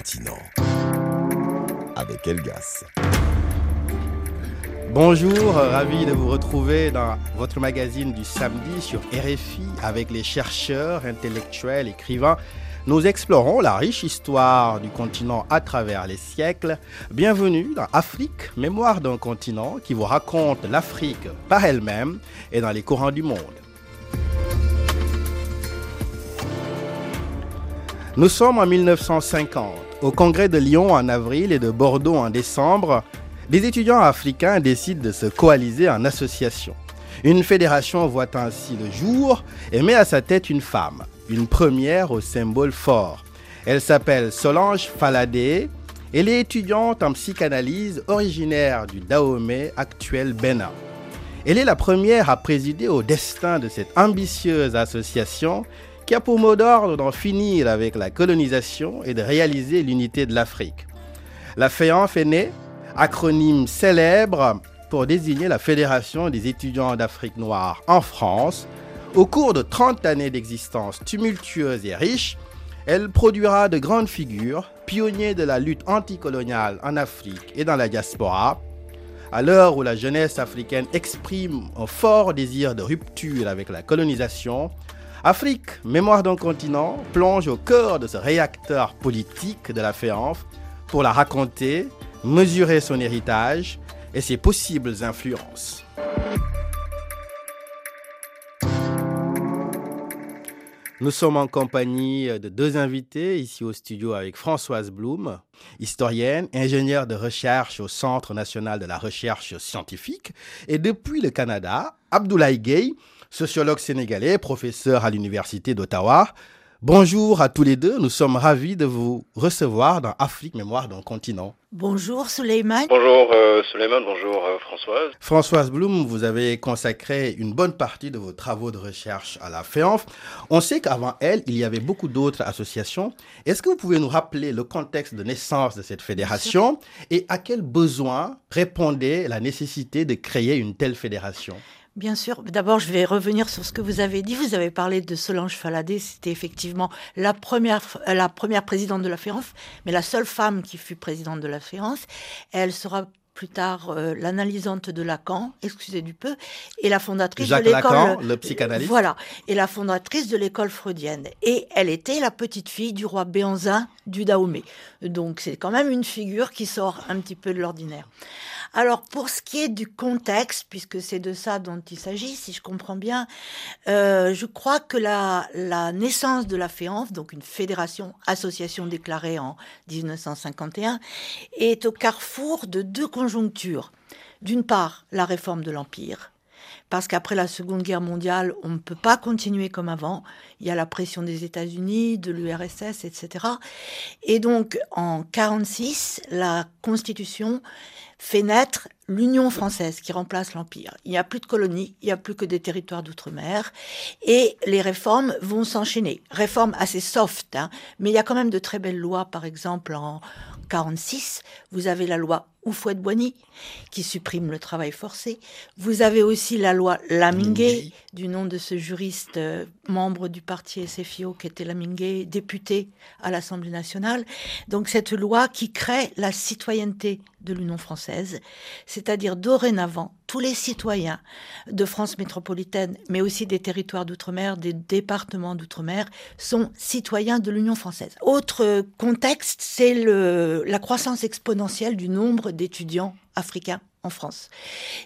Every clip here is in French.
continent. Avec Elgas. Bonjour, ravi de vous retrouver dans votre magazine du samedi sur RFI avec les chercheurs, intellectuels, écrivains. Nous explorons la riche histoire du continent à travers les siècles. Bienvenue dans Afrique, mémoire d'un continent qui vous raconte l'Afrique par elle-même et dans les courants du monde. Nous sommes en 1950. Au congrès de Lyon en avril et de Bordeaux en décembre, des étudiants africains décident de se coaliser en association. Une fédération voit ainsi le jour et met à sa tête une femme, une première au symbole fort. Elle s'appelle Solange Faladé. Elle est étudiante en psychanalyse originaire du Dahomey, actuel Bénin. Elle est la première à présider au destin de cette ambitieuse association qui a pour mot d'ordre d'en finir avec la colonisation et de réaliser l'unité de l'Afrique. La FEANF est née, acronyme célèbre pour désigner la Fédération des étudiants d'Afrique noire en France. Au cours de 30 années d'existence tumultueuse et riche, elle produira de grandes figures, pionniers de la lutte anticoloniale en Afrique et dans la diaspora. À l'heure où la jeunesse africaine exprime un fort désir de rupture avec la colonisation, Afrique, mémoire d'un continent, plonge au cœur de ce réacteur politique de la FEANF pour la raconter, mesurer son héritage et ses possibles influences. Nous sommes en compagnie de deux invités ici au studio avec Françoise Blum, historienne, ingénieure de recherche au Centre national de la recherche scientifique, et depuis le Canada, Abdoulaye Gay, sociologue sénégalais, professeur à l'Université d'Ottawa. Bonjour à tous les deux, nous sommes ravis de vous recevoir dans Afrique Mémoire d'un continent. Bonjour Suleiman. Bonjour euh, Suleiman, bonjour euh, Françoise. Françoise Blum, vous avez consacré une bonne partie de vos travaux de recherche à la FEANF. On sait qu'avant elle, il y avait beaucoup d'autres associations. Est-ce que vous pouvez nous rappeler le contexte de naissance de cette fédération et à quel besoin répondait la nécessité de créer une telle fédération? Bien sûr. D'abord, je vais revenir sur ce que vous avez dit. Vous avez parlé de Solange Faladé. C'était effectivement la première, la première présidente de la FEANF, mais la seule femme qui fut présidente de la FEANF. Elle sera plus tard euh, l'analysante de Lacan, excusez du peu, et la fondatrice Jacques de l'école. Lacan, le psychanalyste. Voilà, et la fondatrice de l'école freudienne. Et elle était la petite fille du roi Béanzin du Dahomey. Donc c'est quand même une figure qui sort un petit peu de l'ordinaire. Alors, pour ce qui est du contexte, puisque c'est de ça dont il s'agit, si je comprends bien, euh, je crois que la, la naissance de la FEANF, donc une fédération, association déclarée en 1951, est au carrefour de deux conjonctures. D'une part, la réforme de l'Empire, parce qu'après la Seconde Guerre mondiale, on ne peut pas continuer comme avant. Il y a la pression des États-Unis, de l'URSS, etc. Et donc, en 46, la Constitution fait naître l'Union française qui remplace l'Empire. Il n'y a plus de colonies, il n'y a plus que des territoires d'outre-mer. Et les réformes vont s'enchaîner. Réformes assez soft, hein, mais il y a quand même de très belles lois. Par exemple, en 46, vous avez la loi Oufouette-Boigny qui supprime le travail forcé. Vous avez aussi la loi Laminguet, du nom de ce juriste euh, membre du parti SFIO qui était Laminguet, député à l'Assemblée nationale. Donc cette loi qui crée la citoyenneté de l'Union française, c'est-à-dire dorénavant tous les citoyens de France métropolitaine, mais aussi des territoires d'outre-mer, des départements d'outre-mer, sont citoyens de l'Union française. Autre contexte, c'est la croissance exponentielle du nombre d'étudiants africains en France.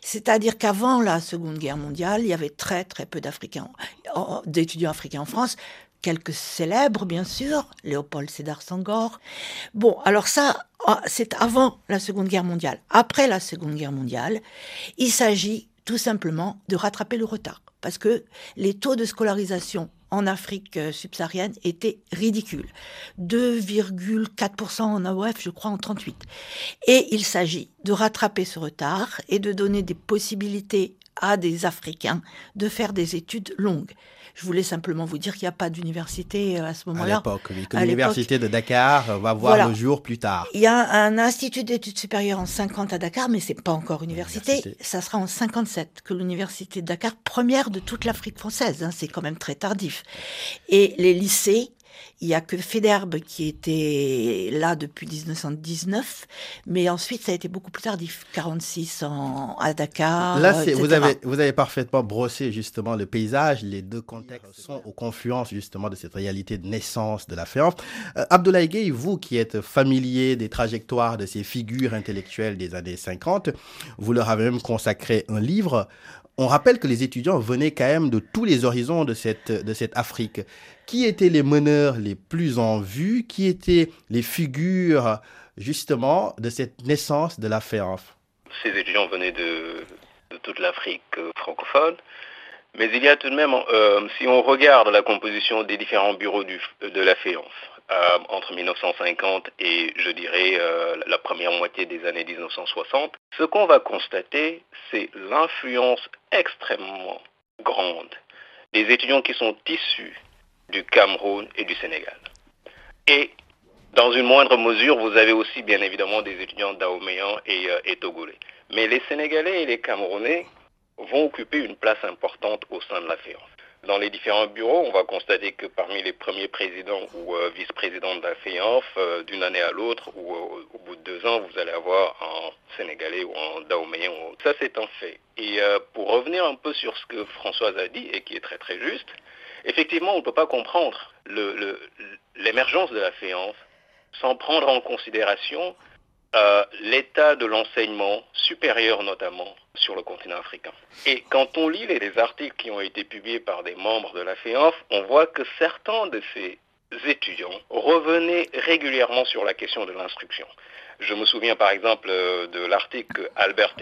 C'est-à-dire qu'avant la Seconde Guerre mondiale, il y avait très très peu d'Africains, d'étudiants africains en France quelques célèbres, bien sûr, Léopold Sédar Senghor. Bon, alors ça, ah, c'est avant la Seconde Guerre mondiale. Après la Seconde Guerre mondiale, il s'agit tout simplement de rattraper le retard. Parce que les taux de scolarisation en Afrique euh, subsaharienne étaient ridicules. 2,4% en AOF, je crois, en 38. Et il s'agit de rattraper ce retard et de donner des possibilités à des Africains de faire des études longues. Je voulais simplement vous dire qu'il n'y a pas d'université euh, à ce moment-là. À l'époque, l'université de Dakar va voir le jour plus tard. Il y a un institut d'études supérieures en 50 à Dakar, mais c'est pas encore université. université. Ça sera en 57 que l'université de Dakar, première de toute l'Afrique française, hein, c'est quand même très tardif. Et les lycées Il y a que Federbe qui était là depuis 1919, mais ensuite ça a été beaucoup plus tardif, 46 en, à Dakar. Là, vous avez, vous avez parfaitement brossé justement le paysage. Les deux contextes sont aux confluences justement de cette réalité de naissance de la FEANF. Euh, Abdoulaye Gueye, vous qui êtes familier des trajectoires de ces figures intellectuelles des années 50, vous leur avez même consacré un livre on rappelle que les étudiants venaient quand même de tous les horizons de cette, de cette Afrique. Qui étaient les meneurs les plus en vue? Qui étaient les figures, justement, de cette naissance de la FEANF Ces étudiants venaient de, toute l'Afrique euh, francophone. Mais il y a tout de même, euh, si on regarde la composition des différents bureaux de la FEANF, euh, entre 1950 et je dirais euh, la première moitié des années 1960, ce qu'on va constater, c'est l'influence extrêmement grande des étudiants qui sont issus du Cameroun et du Sénégal. Et dans une moindre mesure, vous avez aussi bien évidemment des étudiants daoméens et, euh, et togolais. Mais les Sénégalais et les Camerounais vont occuper une place importante au sein de la FEANF. Dans les différents bureaux, on va constater que parmi les premiers présidents ou euh, vice-présidents de la FEANF, euh, d'une année à l'autre ou euh, au bout de deux ans, vous allez avoir un Sénégalais ou un Daoméen. Ça, c'est un fait. Et pour revenir un peu sur ce que Françoise a dit et qui est très très juste, effectivement, on ne peut pas comprendre l'émergence de la FEANF sans prendre en considération l'état de l'enseignement supérieur notamment sur le continent africain. Et quand on lit les articles qui ont été publiés par des membres de la FEANF, on voit que certains de ces étudiants revenaient régulièrement sur la question de l'instruction. Je me souviens par exemple euh, de l'article que Albert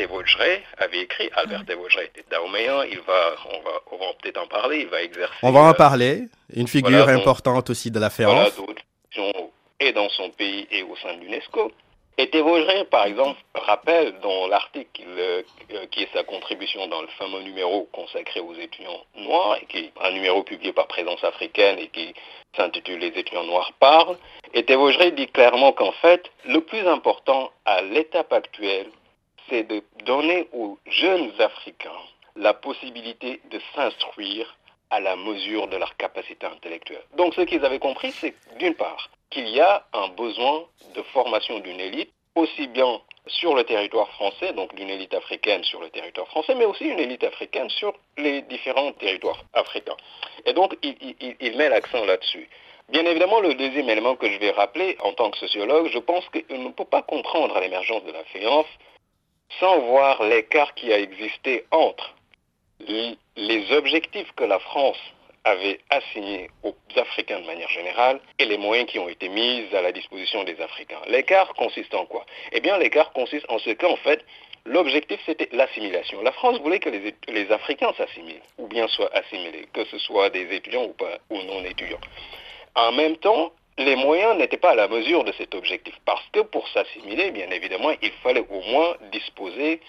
avait écrit. Albert Tevojre était daoméen, il va, on va, on va peut-être en parler, il va exercer... On va en euh, parler, une figure importante aussi de la FEANF. Voilà, et dans son pays et au sein de l'UNESCO. Et Thévogène, par exemple, rappelle dans l'article euh, qui est sa contribution dans le fameux numéro consacré aux étudiants noirs, et qui est un numéro publié par Présence africaine et qui s'intitule Les étudiants noirs parlent, et Thévogène dit clairement qu'en fait, le plus important à l'étape actuelle, c'est de donner aux jeunes Africains la possibilité de s'instruire à la mesure de leur capacité intellectuelle. Donc ce qu'ils avaient compris, c'est d'une part, qu'il y a un besoin de formation d'une élite, aussi bien sur le territoire français, donc d'une élite africaine sur le territoire français, mais aussi une élite africaine sur les différents territoires africains. Et donc, il, met l'accent là-dessus. Bien évidemment, le deuxième élément que je vais rappeler en tant que sociologue, je pense qu'on ne peut pas comprendre l'émergence de la FEANF sans voir l'écart qui a existé entre les objectifs que la France avait assigné aux Africains de manière générale et les moyens qui ont été mis à la disposition des Africains. L'écart consiste en quoi? Eh bien, l'écart consiste en ce qu'en fait, l'objectif c'était l'assimilation. La France voulait que les, Africains s'assimilent, ou bien soient assimilés, que ce soit des étudiants ou, pas, ou non étudiants. En même temps, les moyens n'étaient pas à la mesure de cet objectif, parce que pour s'assimiler, bien évidemment, il fallait au moins disposer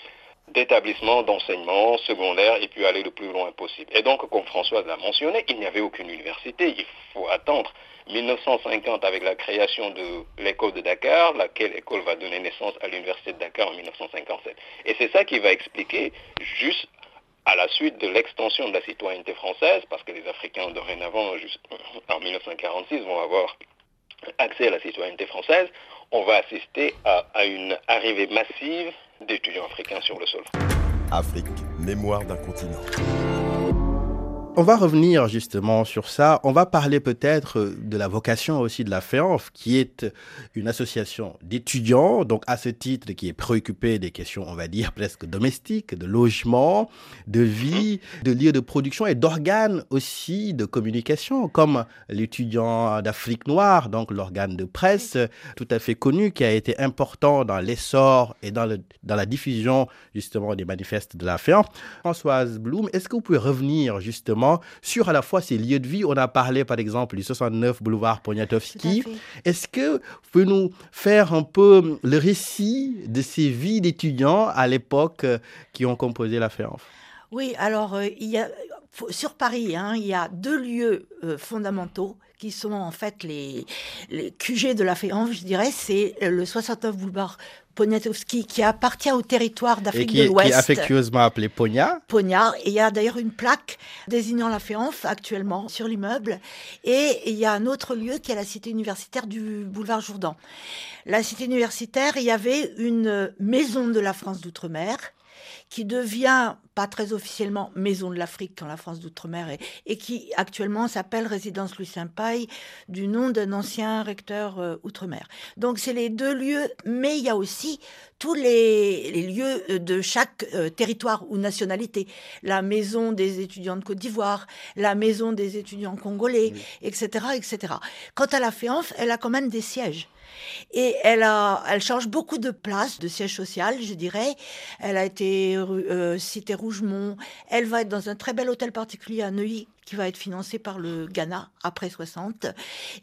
d'établissements d'enseignement secondaire et puis aller le plus loin possible. Et donc, comme Françoise l'a mentionné, il n'y avait aucune université. Il faut attendre 1950 avec la création de l'école de Dakar, laquelle école va donner naissance à l'université de Dakar en 1957. Et c'est ça qui va expliquer juste à la suite de l'extension de la citoyenneté française, parce que les Africains dorénavant, en 1946, vont avoir accès à la citoyenneté française, on va assister à une arrivée massive d'étudiants africains sur le sol. Afrique, mémoire d'un continent. On va revenir justement sur ça. On va parler peut-être de la vocation aussi de la FEANF, qui est une association d'étudiants, donc à ce titre qui est préoccupée des questions, on va dire, presque domestiques, de logement, de vie, de lieux de production et d'organes aussi de communication, comme l'étudiant d'Afrique noire, donc l'organe de presse tout à fait connu, qui a été important dans l'essor et dans, le, dans la diffusion justement des manifestes de la FEANF. Françoise Blum, est-ce que vous pouvez revenir justement sur à la fois ces lieux de vie. On a parlé par exemple du 69 boulevard Poniatowski. Est-ce que vous pouvez nous faire un peu le récit de ces vies d'étudiants à l'époque euh, qui ont composé la FEANF Oui, alors euh, il y a sur Paris, hein, il y a deux lieux euh, fondamentaux qui sont en fait les, les QG de la Féance, je dirais. C'est le 69 boulevard Poniatowski qui appartient au territoire d'Afrique de l'Ouest. Qui est affectueusement appelé. Et il y a d'ailleurs une plaque désignant la Féance actuellement sur l'immeuble. Et il y a un autre lieu qui est la cité universitaire du boulevard Jourdan. La cité universitaire, il y avait une maison de la France d'outre-mer qui devient, pas très officiellement, Maison de l'Afrique quand la France d'outre-mer est, et qui actuellement s'appelle Résidence Louis Saint-Paille, du nom d'un ancien recteur euh, outre-mer. Donc c'est les deux lieux, mais il y a aussi tous les, lieux de chaque euh, territoire ou nationalité. La maison des étudiants de Côte d'Ivoire, la maison des étudiants congolais, etc., etc. Quant à la FEANF, elle a quand même des sièges. Et elle, a, elle change beaucoup de places, de siège social, je dirais. Elle a été euh, cité Rougemont. Elle va être dans un très bel hôtel particulier à Neuilly qui va être financé par le Ghana après 60.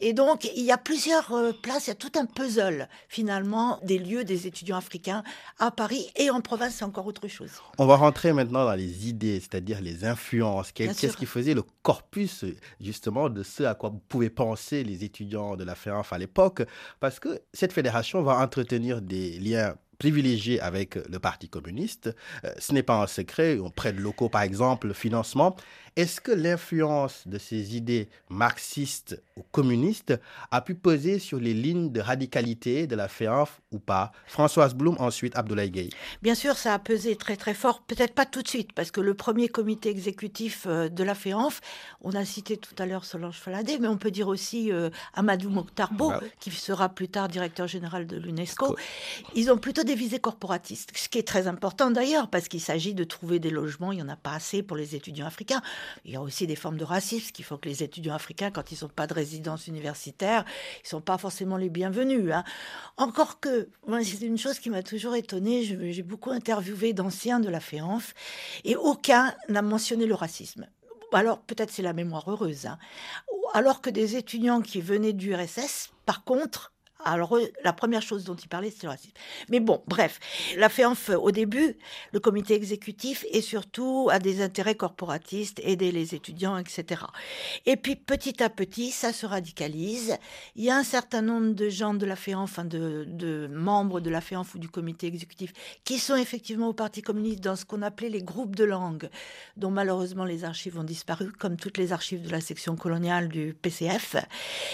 Et donc, il y a plusieurs euh, places, il y a tout un puzzle, finalement, des lieux des étudiants africains à Paris et en province, c'est encore autre chose. On va rentrer maintenant dans les idées, c'est-à-dire les influences. Qu'est-ce qui faisait le corpus, justement, de ce à quoi pouvaient penser les étudiants de la FEANF à l'époque? Parce que cette fédération va entretenir des liens privilégiés avec le Parti communiste. Euh, ce n'est pas un secret, on prête locaux par exemple, le financement. Est-ce que l'influence de ces idées marxistes ou communistes a pu peser sur les lignes de radicalité de la FEANF ou pas? Françoise Blum, ensuite Abdoulaye Gueye. Bien sûr, ça a pesé très très fort, peut-être pas tout de suite, parce que le premier comité exécutif euh, de la FEANF, on a cité tout à l'heure Solange Faladé, mais on peut dire aussi euh, Amadou Mokhtarbo, bah qui sera plus tard directeur général de l'UNESCO. Ils ont plutôt des visées corporatistes, ce qui est très important d'ailleurs, parce qu'il s'agit de trouver des logements, il n'y en a pas assez pour les étudiants africains. Il y a aussi des formes de racisme qui font que les étudiants africains, quand ils n'ont pas de résidence universitaire, ils ne sont pas forcément les bienvenus. Hein. Encore que, moi, c'est une chose qui m'a toujours étonnée. J'ai beaucoup interviewé d'anciens de la FEANF et aucun n'a mentionné le racisme. Alors, peut-être c'est la mémoire heureuse. Hein. Alors que des étudiants qui venaient du RSS, par contre, alors, la première chose dont il parlait, c'est le racisme. Mais bon, bref, la FEANF, au début, le comité exécutif et surtout à des intérêts corporatistes, aider les étudiants, etc. Et puis, petit à petit, ça se radicalise. Il y a un certain nombre de gens de la FEANF, enfin de, de membres de la FEANF ou du comité exécutif, qui sont effectivement au Parti communiste dans ce qu'on appelait les groupes de langue, dont malheureusement les archives ont disparu, comme toutes les archives de la section coloniale du PCF.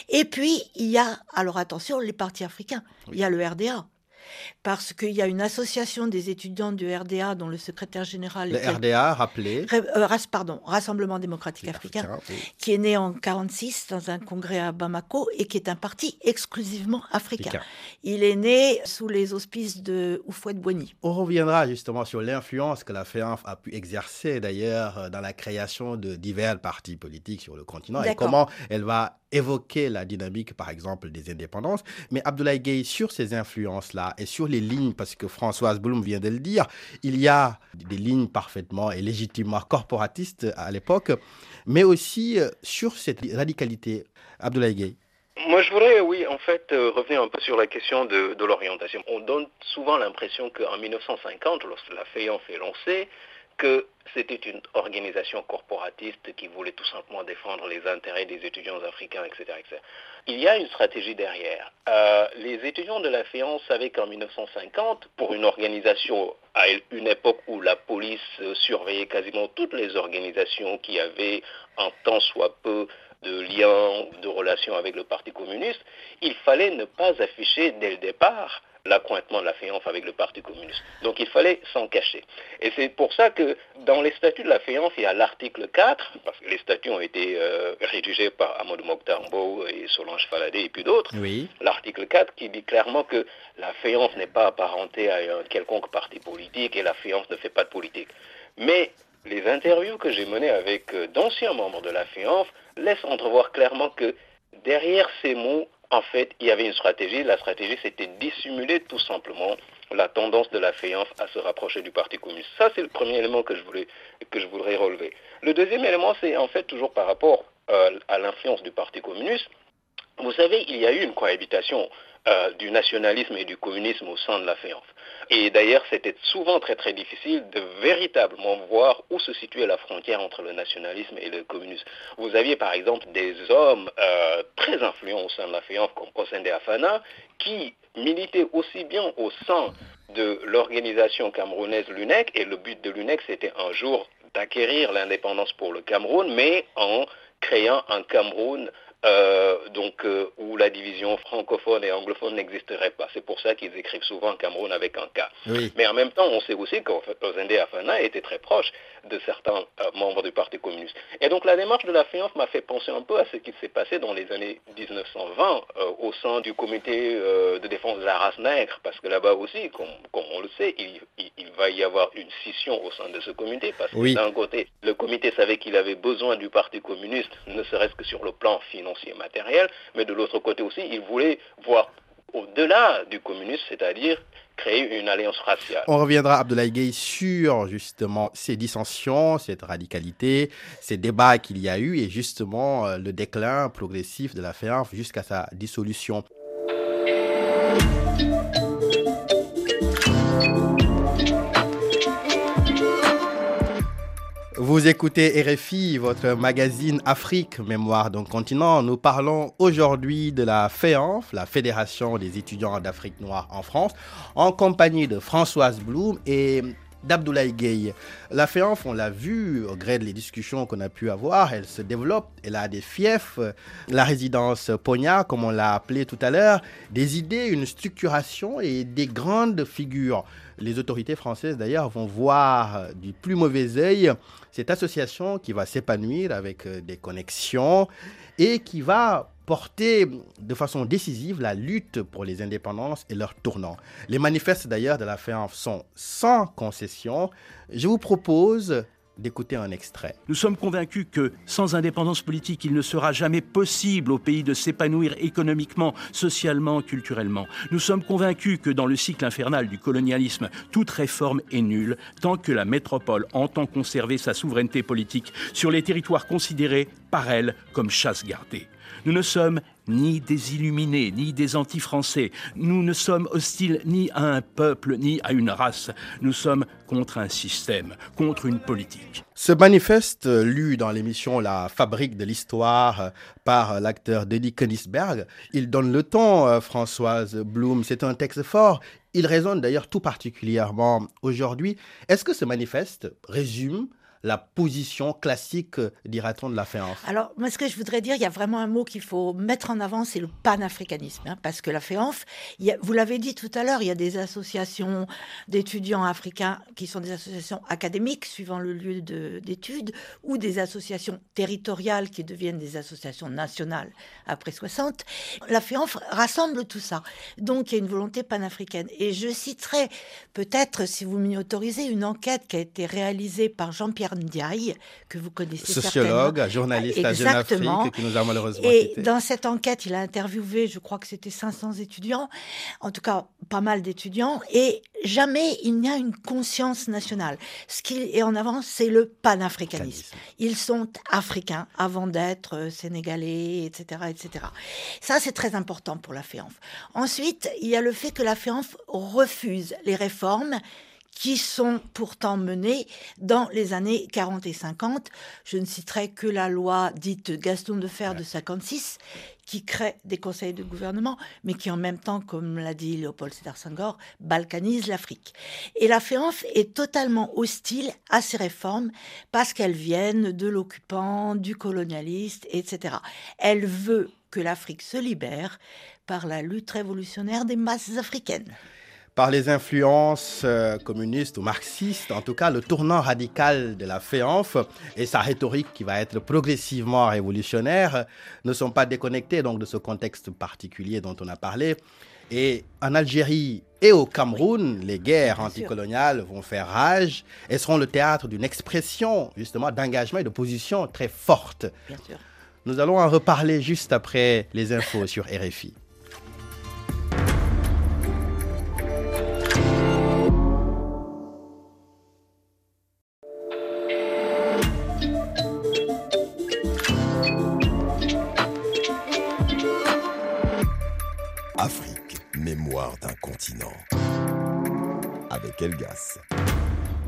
Et puis, il y a, alors attention, les parti africain. Il y a le RDA parce qu'il y a une association des étudiants du RDA dont le secrétaire général... Le RDA, rappelé euh, pardon, Rassemblement démocratique africain, qui est né en 46 dans un congrès à Bamako et qui est un parti exclusivement africain. Il est né sous les auspices de Oufouette Boigny. On reviendra justement sur l'influence que la FEANF a pu exercer d'ailleurs dans la création de divers partis politiques sur le continent et comment elle va évoquer la dynamique, par exemple, des indépendances. Mais Abdoulaye Gueye, sur ces influences-là et sur les lignes, parce que Françoise Blum vient de le dire, il y a des lignes parfaitement et légitimement corporatistes à l'époque, mais aussi euh, sur cette radicalité. Abdoulaye Gueye. Moi, je voudrais, oui, en fait, euh, revenir un peu sur la question de, l'orientation. On donne souvent l'impression qu'en 1950, lorsque la FEANF est lancée, que c'était une organisation corporatiste qui voulait tout simplement défendre les intérêts des étudiants africains, etc. Il y a une stratégie derrière. Euh, les étudiants de la FEAN savaient qu'en 1950, pour une organisation à une époque où la police surveillait quasiment toutes les organisations qui avaient un tant soit peu de liens, de relations avec le Parti communiste, il fallait ne pas afficher dès le départ l'accointement de la FEANF avec le Parti communiste. Donc il fallait s'en cacher. Et c'est pour ça que dans les statuts de la FEANF, il y a l'article 4, parce que les statuts ont été euh, rédigés par Amadou Mokhtarbo et Solange Faladé et puis d'autres. Oui. L'article 4 qui dit clairement que la FEANF n'est pas apparentée à un quelconque parti politique et la FEANF ne fait pas de politique. Mais les interviews que j'ai menées avec euh, d'anciens membres de la FEANF laissent entrevoir clairement que derrière ces mots, en fait, il y avait une stratégie. La stratégie, c'était dissimuler tout simplement la tendance de la FEANF à se rapprocher du Parti communiste. Ça, c'est le premier élément que je, voulais, que je voudrais relever. Le deuxième élément, c'est en fait toujours par rapport euh, à l'influence du Parti communiste. Vous savez, il y a eu une cohabitation euh, du nationalisme et du communisme au sein de la FEANF. Et d'ailleurs, c'était souvent très très difficile de véritablement voir où se situait la frontière entre le nationalisme et le communisme. Vous aviez par exemple des hommes euh, très influents au sein de la FEANF, comme Osende Afana, qui militaient aussi bien au sein de l'organisation camerounaise l'UNEC, et le but de l'UNEC, c'était un jour d'acquérir l'indépendance pour le Cameroun, mais en créant un Cameroun euh, donc euh, où la division francophone et anglophone n'existerait pas. C'est pour ça qu'ils écrivent souvent Cameroun avec un K. Mais en même temps, on sait aussi qu'Ozende Afana était très proche de certains euh, membres du Parti communiste. Et donc la démarche de la FIANF m'a fait penser un peu à ce qui s'est passé dans les années 1920 au sein du comité de défense de la race nègre, parce que là-bas aussi, comme, on le sait, il, va y avoir une scission au sein de ce comité, parce que d'un côté, le comité savait qu'il avait besoin du Parti communiste, ne serait-ce que sur le plan financier matériel, mais de l'autre côté aussi, il voulait voir au-delà du communisme, c'est-à-dire créer une alliance raciale. On reviendra, Abdoulaye Gueye, sur justement ces dissensions, cette radicalité, ces débats qu'il y a eu et justement euh, le déclin progressif de la FEANF jusqu'à sa dissolution. Vous écoutez RFI, votre magazine Afrique, Mémoire d'un continent. Nous parlons aujourd'hui de la FEANF, la Fédération des étudiants d'Afrique noire en France, en compagnie de Françoise Blum et d'Abdoulaye Gueye. La FEANF, on l'a vu au gré des discussions qu'on a pu avoir, elle se développe, elle a des fiefs, la résidence Pogna, comme on l'a appelé tout à l'heure, des idées, une structuration et des grandes figures. Les autorités françaises, d'ailleurs, vont voir du plus mauvais œil cette association qui va s'épanouir avec euh, des connexions et qui va porter de façon décisive la lutte pour les indépendances et leur tournant. Les manifestes d'ailleurs de la FEANF sont sans concession. Je vous propose d'écouter un extrait. Nous sommes convaincus que sans indépendance politique, il ne sera jamais possible au pays de s'épanouir économiquement, socialement, culturellement. Nous sommes convaincus que dans le cycle infernal du colonialisme, toute réforme est nulle tant que la métropole entend conserver sa souveraineté politique sur les territoires considérés par elle comme chasse gardée. Nous ne sommes ni des illuminés, ni des anti-français. Nous ne sommes hostiles ni à un peuple, ni à une race. Nous sommes contre un système, contre une politique. Ce manifeste, lu dans l'émission La Fabrique de l'Histoire par l'acteur Denis Königsberg, il donne le ton, euh, Françoise Blum. C'est un texte fort. Il résonne d'ailleurs tout particulièrement aujourd'hui. Est-ce que ce manifeste résume la position classique, dira-t-on, de la FEANF Alors, moi, ce que je voudrais dire, il y a vraiment un mot qu'il faut mettre en avant, c'est le panafricanisme. Hein, parce que la FEANF, vous l'avez dit tout à l'heure, il y a des associations d'étudiants africains qui sont des associations académiques, suivant le lieu d'études, ou des associations territoriales qui deviennent des associations nationales après 60. La FEANF rassemble tout ça. Donc, il y a une volonté panafricaine. Et je citerai peut-être, si vous m'y autorisez, une enquête qui a été réalisée par Jean-Pierre Ndiaye, que vous connaissez Sociologue, journaliste à Jeune Afrique, qui nous a malheureusement Et dans cette enquête, il a interviewé, je crois que c'était 500 étudiants, en tout cas pas mal d'étudiants, et jamais il n'y a une conscience nationale. Ce qui est en avant, c'est le panafricanisme. Ils sont africains avant d'être euh, sénégalais, etc., etc. Ça, c'est très important pour la FEANF. Ensuite, il y a le fait que la FEANF refuse les réformes qui sont pourtant menées dans les années 40 et 50. Je ne citerai que la loi dite Gaston de Fer de 56, qui crée des conseils de gouvernement, mais qui en même temps, comme l'a dit Léopold Sédar Senghor, balkanise l'Afrique. Et la FEANF est totalement hostile à ces réformes parce qu'elles viennent de l'occupant, du colonialiste, etc. Elle veut que l'Afrique se libère par la lutte révolutionnaire des masses africaines par les influences euh, communistes ou marxistes, en tout cas le tournant radical de la FEANF et sa rhétorique qui va être progressivement révolutionnaire ne sont pas déconnectés donc de ce contexte particulier dont on a parlé. Et en Algérie et au Cameroun, les guerres anticoloniales vont faire rage et seront le théâtre d'une expression justement d'engagement et de position très forte. Nous allons en reparler juste après les infos sur RFI. Continent. avec Elgas.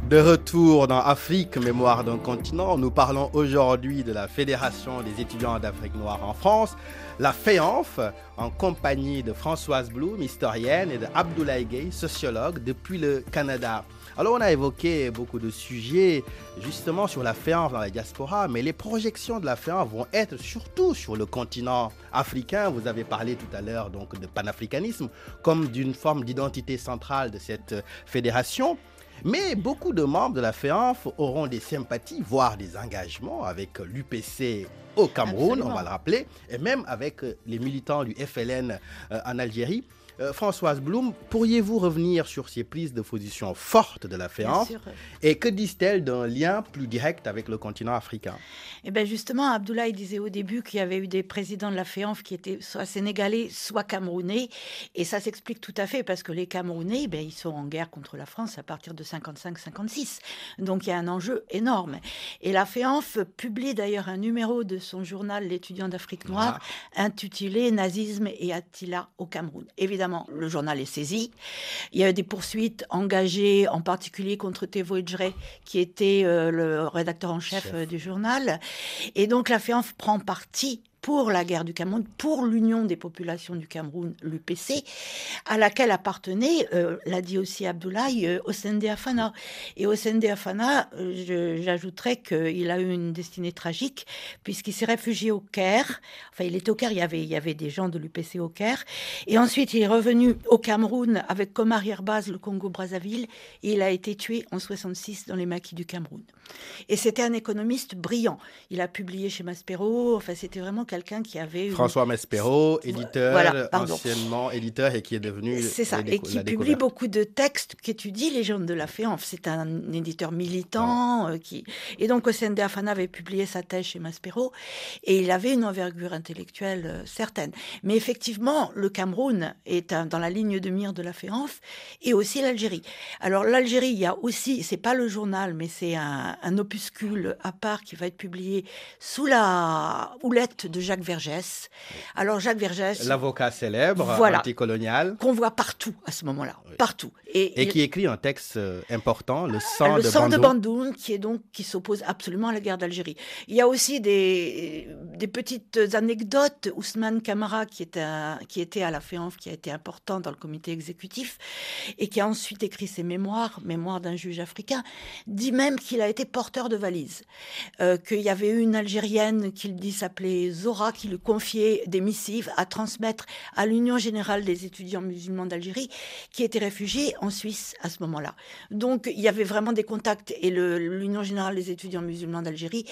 De retour dans Afrique, mémoire d'un continent, nous parlons aujourd'hui de la Fédération des étudiants d'Afrique noire en France, la FEANF, en compagnie de Françoise Bloom, historienne, et de Abdoulaye Gay, sociologue, depuis le Canada. Alors on a évoqué beaucoup de sujets justement sur la FEANF dans la diaspora, mais les projections de la FEANF vont être surtout sur le continent africain. Vous avez parlé tout à l'heure donc de panafricanisme comme d'une forme d'identité centrale de cette fédération. Mais beaucoup de membres de la FEANF auront des sympathies, voire des engagements avec l'UPC au Cameroun, on va le rappeler, et même avec les militants du FLN euh, en Algérie. Euh, Françoise Blum, pourriez-vous revenir sur ces prises de position fortes de la FEANF et que disent-elles d'un lien plus direct avec le continent africain? Eh bien justement, Abdoulaye disait au début qu'il y avait eu des présidents de la FEANF qui étaient soit sénégalais, soit camerounais, et ça s'explique tout à fait parce que les Camerounais, ben, ils sont en guerre contre la France à partir de 55-56, donc il y a un enjeu énorme. Et la FEANF publie d'ailleurs un numéro de son journal L'étudiant d'Afrique noire ah. intitulé Nazisme et Attila au Cameroun. Évidemment, le journal est saisi. Il y a eu des poursuites engagées, en particulier contre Tevo qui était euh, le rédacteur en chef, euh, du journal. Et donc la FEANF prend parti pour la guerre du Cameroun, pour l'Union des populations du Cameroun, l'UPC, à laquelle appartenait, euh, l'a dit aussi Abdoulaye, euh, Osende Afana. Et Osende Afana, euh, j'ajouterais qu'il a eu une destinée tragique, puisqu'il s'est réfugié au Caire. Enfin, il était au Caire, il y avait, des gens de l'UPC au Caire. Et ensuite, il est revenu au Cameroun avec comme arrière-base le Congo-Brazzaville, et il a été tué en 66 dans les maquis du Cameroun. Et c'était un économiste brillant. Il a publié chez Maspero, enfin, c'était vraiment quelqu'un qui avait... François Maspero, éditeur, anciennement éditeur et qui est devenu... C'est ça, et qui publie beaucoup de textes qui étudient les gens de la FEANF. C'est un éditeur militant. Ah. Euh, qui... Et donc, Osende Afana avait publié sa thèse chez Maspero et il avait une envergure intellectuelle euh, certaine. Mais effectivement, le Cameroun est dans la ligne de mire de la FEANF et aussi l'Algérie. Alors, l'Algérie, il y a aussi, c'est pas le journal, mais c'est un, un opuscule à part qui va être publié sous la houlette de Jacques Vergès. Alors Jacques Vergès, l'avocat célèbre, voilà, anticolonial, qu'on voit partout à ce moment-là, partout. Et, qui écrit un texte euh, important, le sang, le de, sang de Bandoun, qui est donc qui s'oppose absolument à la guerre d'Algérie. Il y a aussi des, des petites anecdotes. Ousmane Kamara, qui était, qui était à la FEANF, qui a été important dans le comité exécutif et qui a ensuite écrit ses mémoires, mémoires d'un juge africain, dit même qu'il a été porteur de valises, euh, qu'il y avait une Algérienne qu'il dit s'appelait Zora qui lui confiait des missives à transmettre à l'Union générale des étudiants musulmans d'Algérie qui était réfugiée en Suisse à ce moment-là. Donc il y avait vraiment des contacts et l'Union générale des étudiants musulmans d'Algérie,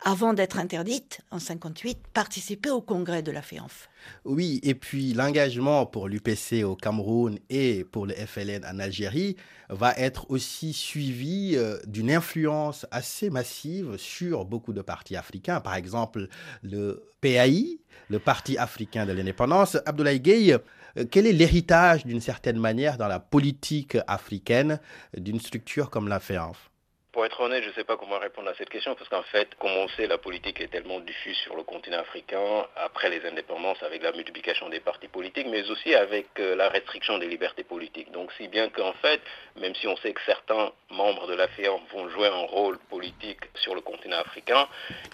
avant d'être interdite en 58, participait au congrès de la FEANF. Oui, et puis l'engagement pour l'UPC au Cameroun et pour le FLN en Algérie va être aussi suivi euh, d'une influence assez massive sur beaucoup de partis africains. Par exemple, le PAI, le Parti africain de l'indépendance. Abdoulaye Gueye, euh, quel est l'héritage d'une certaine manière dans la politique africaine d'une structure comme la FEANF pour être honnête, je ne sais pas comment répondre à cette question parce qu'en fait, comme on sait, la politique est tellement diffuse sur le continent africain après les indépendances avec la multiplication des partis politiques, mais aussi avec euh, la restriction des libertés politiques. Donc si bien qu'en fait, même si on sait que certains membres de la FEAN vont jouer un rôle politique sur le continent africain,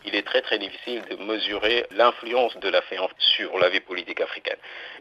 il est très très difficile de mesurer l'influence de la FEAN sur la vie politique africaine.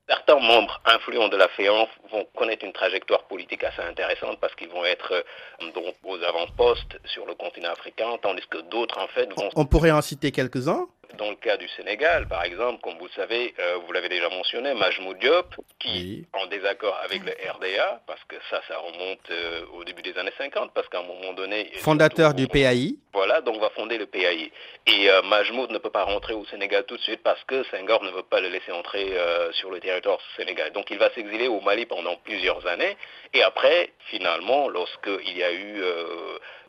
Certains membres influents de la FEAN vont connaître une trajectoire politique assez intéressante parce qu'ils vont être euh, donc, aux avant-postes sur le continent africain, tandis que d'autres, en fait, vont... On pourrait en citer quelques-uns dans le cas du Sénégal, par exemple, comme vous le savez, euh, vous l'avez déjà mentionné, Majmoud Diop, qui est en désaccord avec le RDA, parce que ça, ça remonte euh, au début des années 50, parce qu'à un moment donné... Fondateur du PAI. Voilà, donc va fonder le PAI. Et euh, Majmoud ne peut pas rentrer au Sénégal tout de suite parce que Senghor ne veut pas le laisser entrer sur le territoire sénégalais. Donc il va s'exiler au Mali pendant plusieurs années. Et après, finalement, lorsqu'il y a eu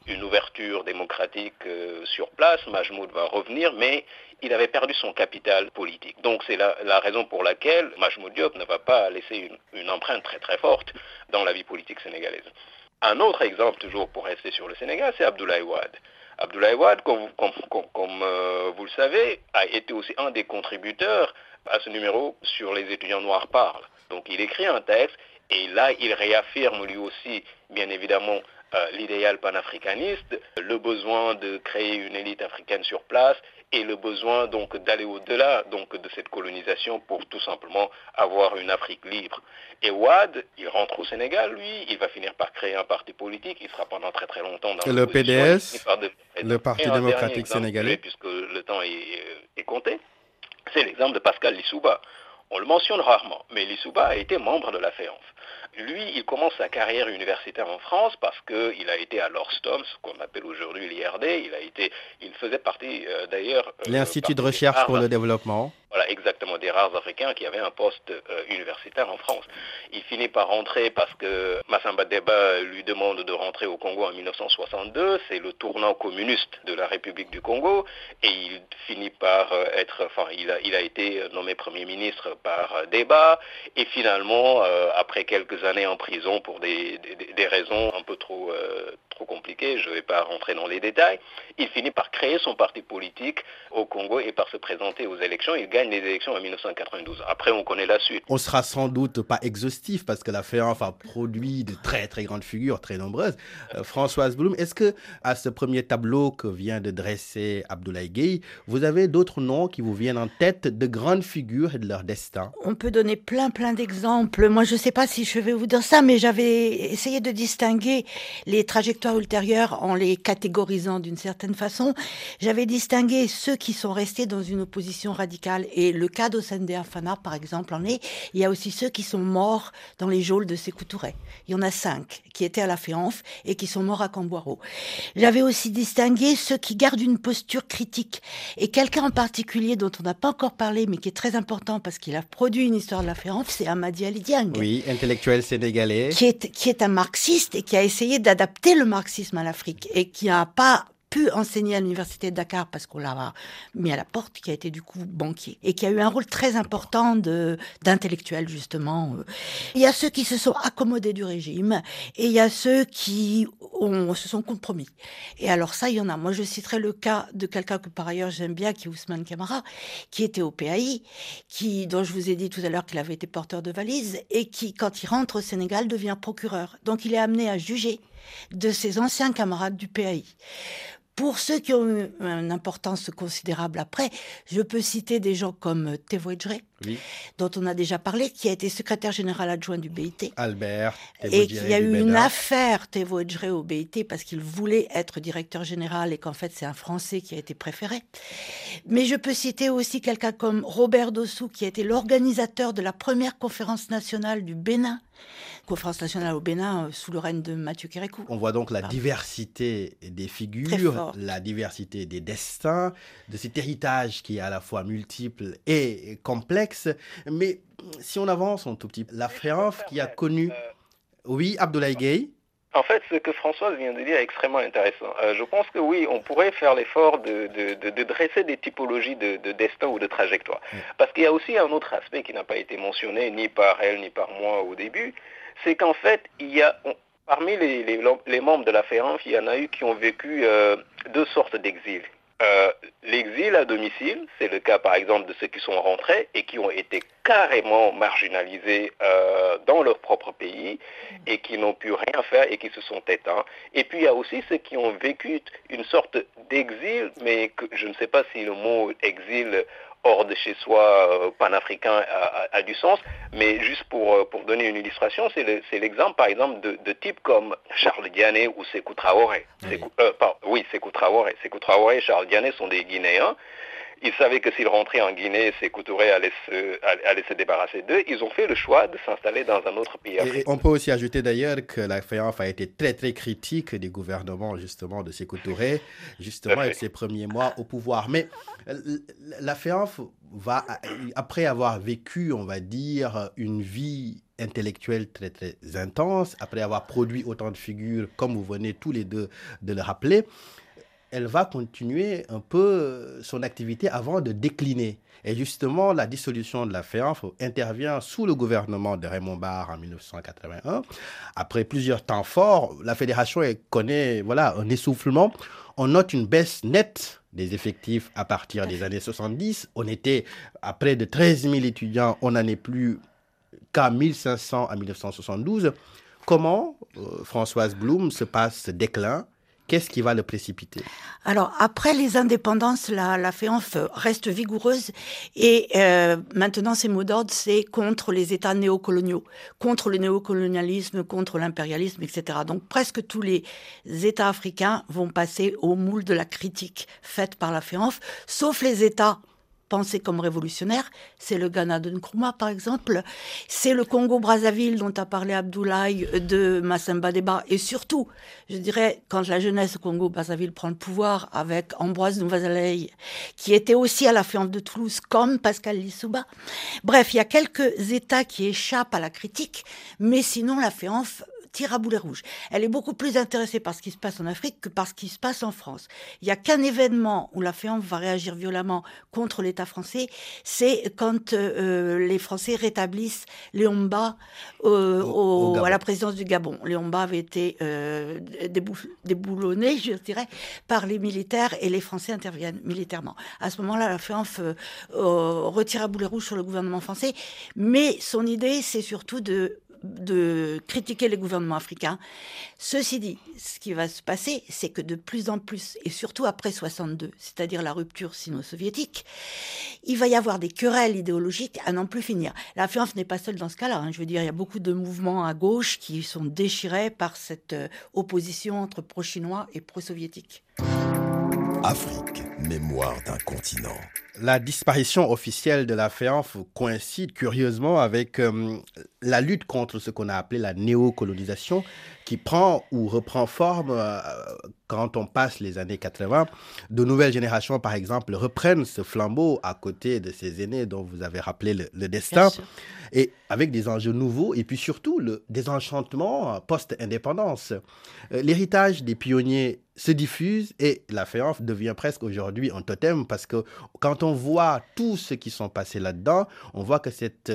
une ouverture démocratique euh, sur place. Majmoud va revenir, mais il avait perdu son capital politique. Donc c'est la, raison pour laquelle Majmoud Diop ne va pas laisser une, empreinte très très forte dans la vie politique sénégalaise. Un autre exemple, toujours pour rester sur le Sénégal, c'est Abdoulaye Wade. Abdoulaye Wade, comme, euh, vous le savez, a été aussi un des contributeurs à ce numéro sur les étudiants noirs parlent. Donc il écrit un texte Et là, il réaffirme lui aussi, bien évidemment, l'idéal panafricaniste, le besoin de créer une élite africaine sur place et le besoin donc d'aller au-delà donc de cette colonisation pour tout simplement avoir une Afrique libre. Et Ouad, il rentre au Sénégal, lui, il va finir par créer un parti politique, il sera pendant très très longtemps dans le PDS, le Parti démocratique sénégalais, puisque le temps est, est compté. C'est l'exemple de Pascal Lissouba. On le mentionne rarement, mais Lissouba a été membre de la FEANF. Lui, il commence sa carrière universitaire en France parce qu'il a été à l'Orstom, ce qu'on appelle aujourd'hui l'IRD. Il a été, il faisait partie euh, d'ailleurs. Euh, L'Institut de recherche pour le développement. Voilà, exactement, des rares Africains qui avaient un poste euh, universitaire en France. Il finit par rentrer parce que Massamba Deba lui demande de rentrer au Congo en 1962. C'est le tournant communiste de la République du Congo. Et il finit par être, enfin, il a, été nommé Premier ministre par Deba. Et finalement, après quelques années en prison pour des, des, raisons un peu trop, euh, trop compliquées, je ne vais pas rentrer dans les détails. Il finit par créer son parti politique au Congo et par se présenter aux élections. Gagne les élections en 1992. Après, on connaît la suite. On sera sans doute pas exhaustif parce que la FEANF a produit de très très grandes figures, très nombreuses. Euh, Françoise Blum, est-ce que à ce premier tableau que vient de dresser Abdoulaye Gueye, vous avez d'autres noms qui vous viennent en tête de grandes figures et de leur destin? On peut donner plein plein d'exemples. Moi, je ne sais pas si je vais vous dire ça, mais j'avais essayé de distinguer les trajectoires ultérieures en les catégorisant d'une certaine façon. J'avais distingué ceux qui sont restés dans une opposition radicale, et le cas d'Osende Afana, par exemple, en est. Il y a aussi ceux qui sont morts dans les geôles de Sékou Touré. Il y en a cinq qui étaient à la Féanf et qui sont morts à Camboiro. J'avais aussi distingué ceux qui gardent une posture critique, et quelqu'un en particulier dont on n'a pas encore parlé, mais qui est très important parce qu'il a produit une histoire de la Féanf, c'est Amadi Ali Diang. Oui, intellectuel sénégalais. Qui est, qui est un marxiste et qui a essayé d'adapter le marxisme à l'Afrique et qui n'a pas pu enseigner à l'université de Dakar parce qu'on l'a mis à la porte, qui a été du coup banquier et qui a eu un rôle très important d'intellectuel justement. Il y a ceux qui se sont accommodés du régime et il y a ceux qui se sont compromis. Et alors ça, il y en a. Moi, je citerai le cas de quelqu'un que par ailleurs j'aime bien, qui est Ousmane Camara, qui était au PAI, qui dont je vous ai dit tout à l'heure qu'il avait été porteur de valise et qui, quand il rentre au Sénégal, devient procureur. Donc il est amené à juger de ses anciens camarades du PAI. Pour ceux qui ont eu une importance considérable après, je peux citer des gens comme Tevo dont on a déjà parlé, qui a été secrétaire général adjoint du BIT. Albert. et qui a eu une affaire Tevo au BIT parce qu'il voulait être directeur général et qu'en fait c'est un Français qui a été préféré. Mais je peux citer aussi quelqu'un comme Robert Dossou, qui a été l'organisateur de la première conférence nationale du Bénin conférence nationale au Bénin euh, sous le règne de Mathieu Kérékou. On voit donc la diversité des figures, la diversité des destins, de cet héritage qui est à la fois multiple et complexe. Mais si on avance un tout petit peu, la France qui a connu... Oui, Abdoulaye Gueye en fait, ce que Françoise vient de dire est extrêmement intéressant. Euh, je pense que oui, on pourrait faire l'effort de, dresser des typologies de, destin ou de trajectoire. Parce qu'il y a aussi un autre aspect qui n'a pas été mentionné ni par elle ni par moi au début, c'est qu'en fait, il y a, parmi les, membres de la FERANF, il y en a eu qui ont vécu euh, deux sortes d'exil. Euh, l'exil à domicile, c'est le cas par exemple de ceux qui sont rentrés et qui ont été carrément marginalisés euh, dans leur propre pays et qui n'ont pu rien faire et qui se sont éteints. Et puis il y a aussi ceux qui ont vécu une sorte d'exil, mais que, je ne sais pas si le mot exil hors de chez soi euh, panafricain a, du sens, mais juste pour, euh, pour donner une illustration, c'est l'exemple par exemple de, types comme Charles Diané ou Sekou Traoré. Oui, euh, oui Sekou Traoré. Sekou Traoré et Charles Diané sont des Guinéens ils savaient que s'ils rentraient en Guinée, ces Touré allaient se, allaient se débarrasser d'eux. Ils ont fait le choix de s'installer dans un autre pays on peut aussi ajouter d'ailleurs que la FEANF a été très très critique des gouvernements justement de Sékou Touré, justement avec ses premiers mois au pouvoir. Mais la FEANF va, après avoir vécu, on va dire, une vie intellectuelle très très intense, après avoir produit autant de figures, comme vous venez tous les deux de le rappeler, elle va continuer un peu euh, son activité avant de décliner. Et justement, la dissolution de la FEANF intervient sous le gouvernement de Raymond Barre en 1981. Après plusieurs temps forts, la fédération connaît voilà, un essoufflement. On note une baisse nette des effectifs à partir des années 70. On était à près de 13 000 étudiants, on n'en est plus qu'à 1500 à 1972. Comment, euh, Françoise Blum, se passe ce déclin? Qu'est-ce qui va le précipiter? Alors, après les indépendances, la, la reste vigoureuse et euh, maintenant, ses mots d'ordre, c'est contre les États néocoloniaux, contre le néocolonialisme, contre l'impérialisme, etc. Donc, presque tous les États africains vont passer au moule de la critique faite par la FEANF, sauf les États pensé comme révolutionnaire, c'est le Ghana de Nkrumah par exemple, c'est le Congo-Brazzaville dont a parlé Abdoulaye de Massemba Deba, et surtout, je dirais, quand la jeunesse au Congo-Brazzaville prend le pouvoir avec Ambroise Nouvazalei, qui était aussi à la Féance de Toulouse, comme Pascal Lissouba. Bref, il y a quelques États qui échappent à la critique, mais sinon la Féance tire à boulet rouge. Elle est beaucoup plus intéressée par ce qui se passe en Afrique que par ce qui se passe en France. Il n'y a qu'un événement où la FEAMP va réagir violemment contre l'État français, c'est quand euh, les Français rétablissent Léomba euh, à la présidence du Gabon. Léomba avait été euh, déboulonné, je dirais, par les militaires et les Français interviennent militairement. À ce moment-là, la FEAMP retire à boulet rouge sur le gouvernement français, mais son idée, c'est surtout de de critiquer les gouvernements africains. Ceci dit, ce qui va se passer, c'est que de plus en plus, et surtout après 62, c'est-à-dire la rupture sino-soviétique, il va y avoir des querelles idéologiques à n'en plus finir. La France n'est pas seule dans ce cas-là. Hein. Je veux dire, il y a beaucoup de mouvements à gauche qui sont déchirés par cette euh, opposition entre pro-chinois et pro-soviétiques. Afrique, mémoire d'un continent. La disparition officielle de la FEANF coïncide curieusement avec euh, la lutte contre ce qu'on a appelé la néocolonisation, qui prend ou reprend forme euh, quand on passe les années 80. De nouvelles générations, par exemple, reprennent ce flambeau à côté de ces aînés dont vous avez rappelé le, destin, et avec des enjeux nouveaux, et puis surtout le désenchantement post-indépendance. Euh, l'héritage des pionniers se diffuse et la FEANF devient presque aujourd'hui un totem parce que quand on voit tout ce qui sont passés là-dedans, on voit que cette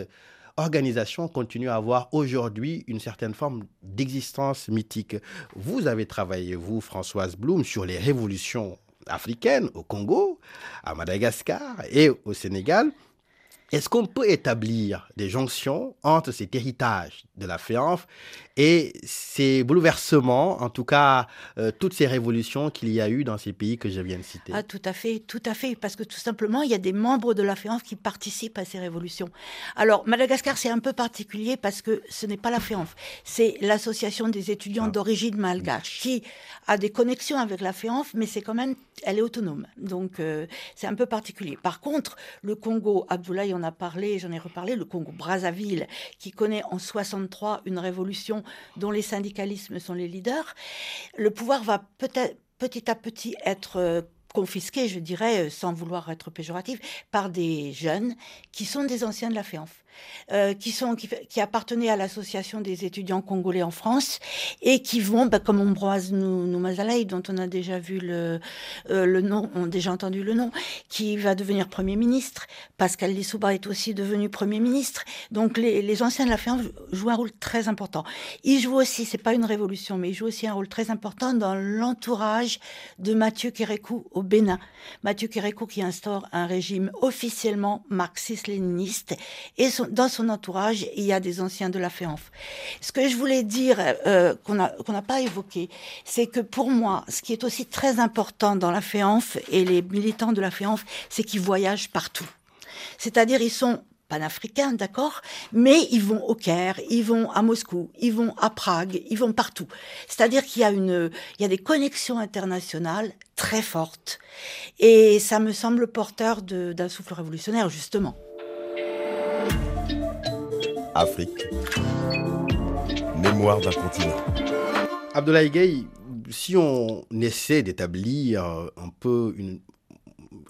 organisation continue à avoir aujourd'hui une certaine forme d'existence mythique. Vous avez travaillé, vous, Françoise Blum, sur les révolutions africaines au Congo, à Madagascar et au Sénégal. Est-ce qu'on peut établir des jonctions entre cet héritage de la FEANF et ces bouleversements, en tout cas euh, toutes ces révolutions qu'il y a eu dans ces pays que je viens de citer? Ah, tout à fait, tout à fait, parce que tout simplement, il y a des membres de la FEANF qui participent à ces révolutions. Alors, Madagascar, c'est un peu particulier parce que ce n'est pas la FEANF, c'est l'association des étudiants ah. d'origine malgache qui a des connexions avec la FEANF, mais c'est quand même, elle est autonome. Donc, euh, c'est un peu particulier. Par contre, le Congo, Abdoulaye en a parlé, j'en ai reparlé, le Congo Brazzaville, qui connaît en 63 une révolution dont les syndicalismes sont les leaders, le pouvoir va peut-être petit à petit être euh, confisqué, je dirais, euh, sans vouloir être péjoratif, par des jeunes qui sont des anciens de la FEANF. Euh, qui, sont, qui, appartenaient à l'association des étudiants congolais en France et qui vont, bah, comme Ambroise Noumazalei, dont on a déjà vu le, euh, le nom, on déjà entendu le nom, qui va devenir Premier ministre. Pascal Lissouba est aussi devenu Premier ministre. Donc les, les anciens de la FEANF jouent un rôle très important. Ils jouent aussi, c'est pas une révolution, mais ils jouent aussi un rôle très important dans l'entourage de Mathieu Kérékou au Bénin. Mathieu Kérékou qui instaure un régime officiellement marxiste-léniniste et son dans son entourage, il y a des anciens de la FEANF. Ce que je voulais dire, euh, qu'on n'a pas évoqué, c'est que pour moi, ce qui est aussi très important dans la FEANF et les militants de la FEANF, c'est qu'ils voyagent partout. C'est-à-dire, ils sont panafricains, d'accord, mais ils vont au Caire, ils vont à Moscou, ils vont à Prague, ils vont partout. C'est-à-dire qu'il y a des connexions internationales très fortes, et ça me semble porteur d'un souffle révolutionnaire justement. Afrique. Mémoire d'un continent. Abdoulaye Gueye, si on essaie d'établir un peu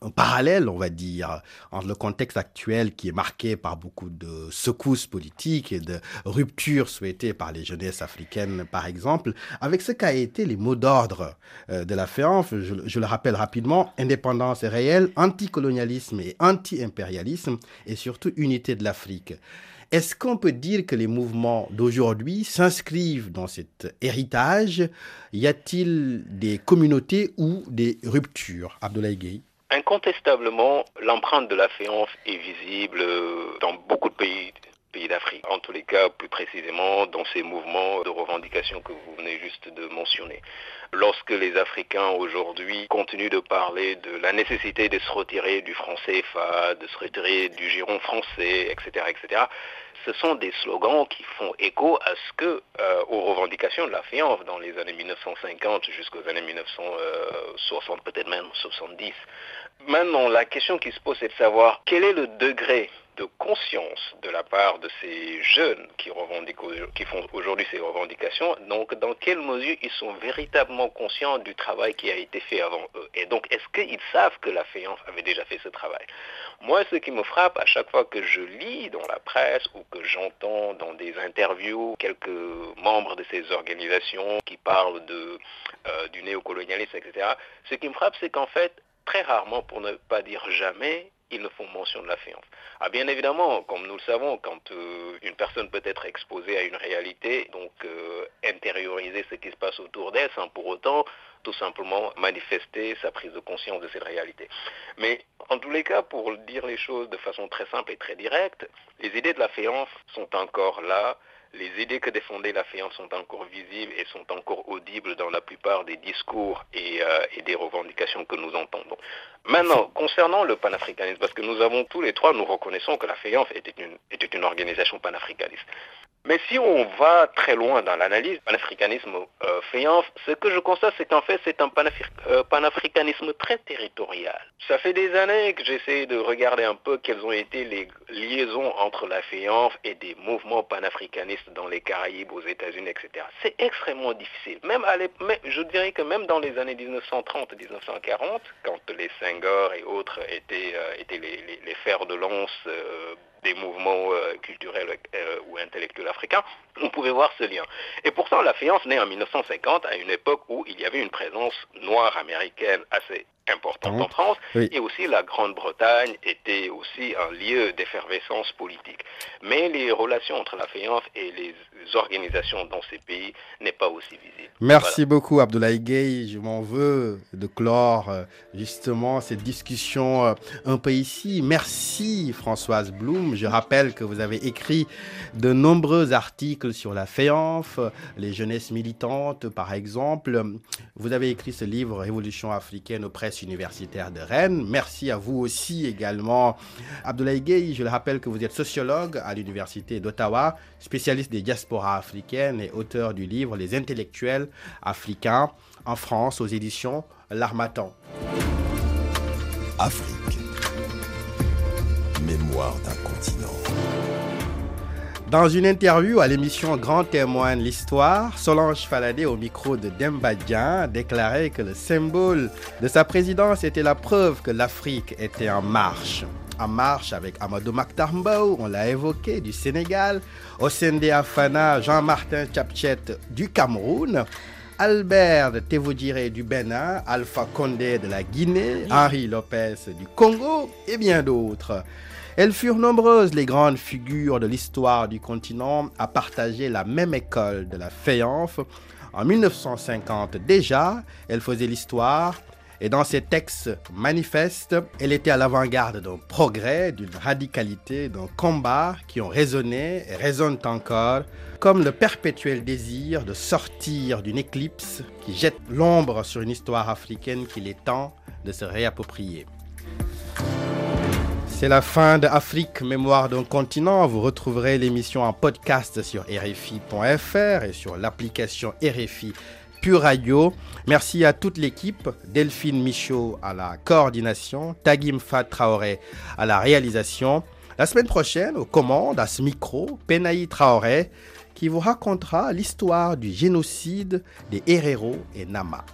un parallèle, on va dire, entre le contexte actuel qui est marqué par beaucoup de secousses politiques et de ruptures souhaitées par les jeunesses africaines, par exemple, avec ce qu'a été les mots d'ordre euh, de la FEANF, je, je, le rappelle rapidement, indépendance réelle, anticolonialisme et anti-impérialisme, et surtout unité de l'Afrique. Est-ce qu'on peut dire que les mouvements d'aujourd'hui s'inscrivent dans cet héritage? Y a-t-il des communautés ou des ruptures? Abdoulaye Gueye Incontestablement, l'empreinte de la FEANF est visible dans beaucoup de pays pays d'Afrique. En tous les cas, plus précisément, dans ces mouvements de revendication que vous venez juste de mentionner. Lorsque les Africains aujourd'hui continuent de parler de la nécessité de se retirer du franc CFA, de se retirer du giron français, etc., etc., ce sont des slogans qui font écho à ce que, euh, aux revendications de la FIANF dans les années 1950 jusqu'aux années 1960, peut-être même 70. Maintenant, la question qui se pose, c'est de savoir quel est le degré de conscience de la part de ces jeunes qui, revendiquent, qui font aujourd'hui ces revendications, donc dans quelle mesure ils sont véritablement conscients du travail qui a été fait avant eux? Et donc, est-ce qu'ils savent que la FEANF avait déjà fait ce travail? Moi, ce qui me frappe à chaque fois que je lis dans la presse ou que j'entends dans des interviews quelques membres de ces organisations qui parlent de, euh, du néocolonialisme, etc., ce qui me frappe, c'est qu'en fait, très rarement, pour ne pas dire jamais, ils ne font mention de la fiance. Ah, bien évidemment, comme nous le savons, quand euh, une personne peut être exposée à une réalité, donc euh, intérioriser ce qui se passe autour d'elle sans pour autant tout simplement manifester sa prise de conscience de cette réalité. Mais en tous les cas, pour dire les choses de façon très simple et très directe, les idées de la fiance sont encore là, les idées que défendait la FEAN sont encore visibles et sont encore audibles dans la plupart des discours et, euh, et, des revendications que nous entendons. Maintenant, concernant le panafricanisme, parce que nous avons tous les trois, nous reconnaissons que la FEANF était une, organisation panafricaniste. Mais si on va très loin dans l'analyse panafricanisme euh, ce que je constate, c'est qu'en fait, c'est un euh, panafricanisme très territorial. Ça fait des années que j'essaie de regarder un peu quelles ont été les liaisons entre la FEANF et des mouvements panafricanistes dans les Caraïbes, aux États-Unis, etc. C'est extrêmement difficile. Même je dirais que même dans les années 1930-1940, quand les Senghor et autres étaient, euh, étaient les, fers de lance euh, des mouvements euh, culturels ou intellectuels africains, on pouvait voir ce lien. Et pourtant, la fiance naît en 1950, à une époque où il y avait une présence noire américaine assez importante en France, oui. et aussi la Grande-Bretagne était aussi un lieu d'effervescence politique. Mais les relations entre la FEANF et les organisations dans ces pays n'est pas aussi visible. Merci voilà. beaucoup Abdoulaye Gueye, je m'en veux de clore euh, justement cette discussion euh, un peu ici. Merci Françoise Blum, je rappelle que vous avez écrit de nombreux articles sur la FEANF, les jeunesses militantes par exemple. Vous avez écrit ce livre Révolution africaine aux presses universitaire de Rennes. Merci à vous aussi également. Abdoulaye Gueye, je le rappelle que vous êtes sociologue à l'université d'Ottawa, spécialiste des diasporas africaines et auteur du livre Les intellectuels africains en France aux éditions L'Armatan. Afrique. Mémoire d'un continent. Dans une interview à l'émission Grand Témoin de l'Histoire, Solange Faladé au micro de Dembadjan déclarait que le symbole de sa présidence était la preuve que l'Afrique était en marche. En marche avec Amadou Maktarmbao, on l'a évoqué, du Sénégal, Osende Afana, Jean-Martin Tchapchet du Cameroun, Albert de Tevodire du Bénin, Alpha Condé de la Guinée, Henri Lopez du Congo et bien d'autres. Elles furent nombreuses, les grandes figures de l'histoire du continent, à partager la même école de la Féanf. En 1950 déjà, elle faisait l'histoire et dans ses textes manifestes, elle était à l'avant-garde d'un progrès, d'une radicalité, d'un combat qui ont résonné et résonnent encore, comme le perpétuel désir de sortir d'une éclipse qui jette l'ombre sur une histoire africaine qu'il est temps de se réapproprier. C'est la fin de Afrique, mémoire d'un continent. Vous retrouverez l'émission en podcast sur RFI.fr et sur l'application RFI Pure Radio. Merci à toute l'équipe, Delphine Michaud à la coordination, Tagim Fat Traoré à la réalisation. La semaine prochaine, aux commandes, à ce micro, Penaï Traoré qui vous racontera l'histoire du génocide des Herero et Nama.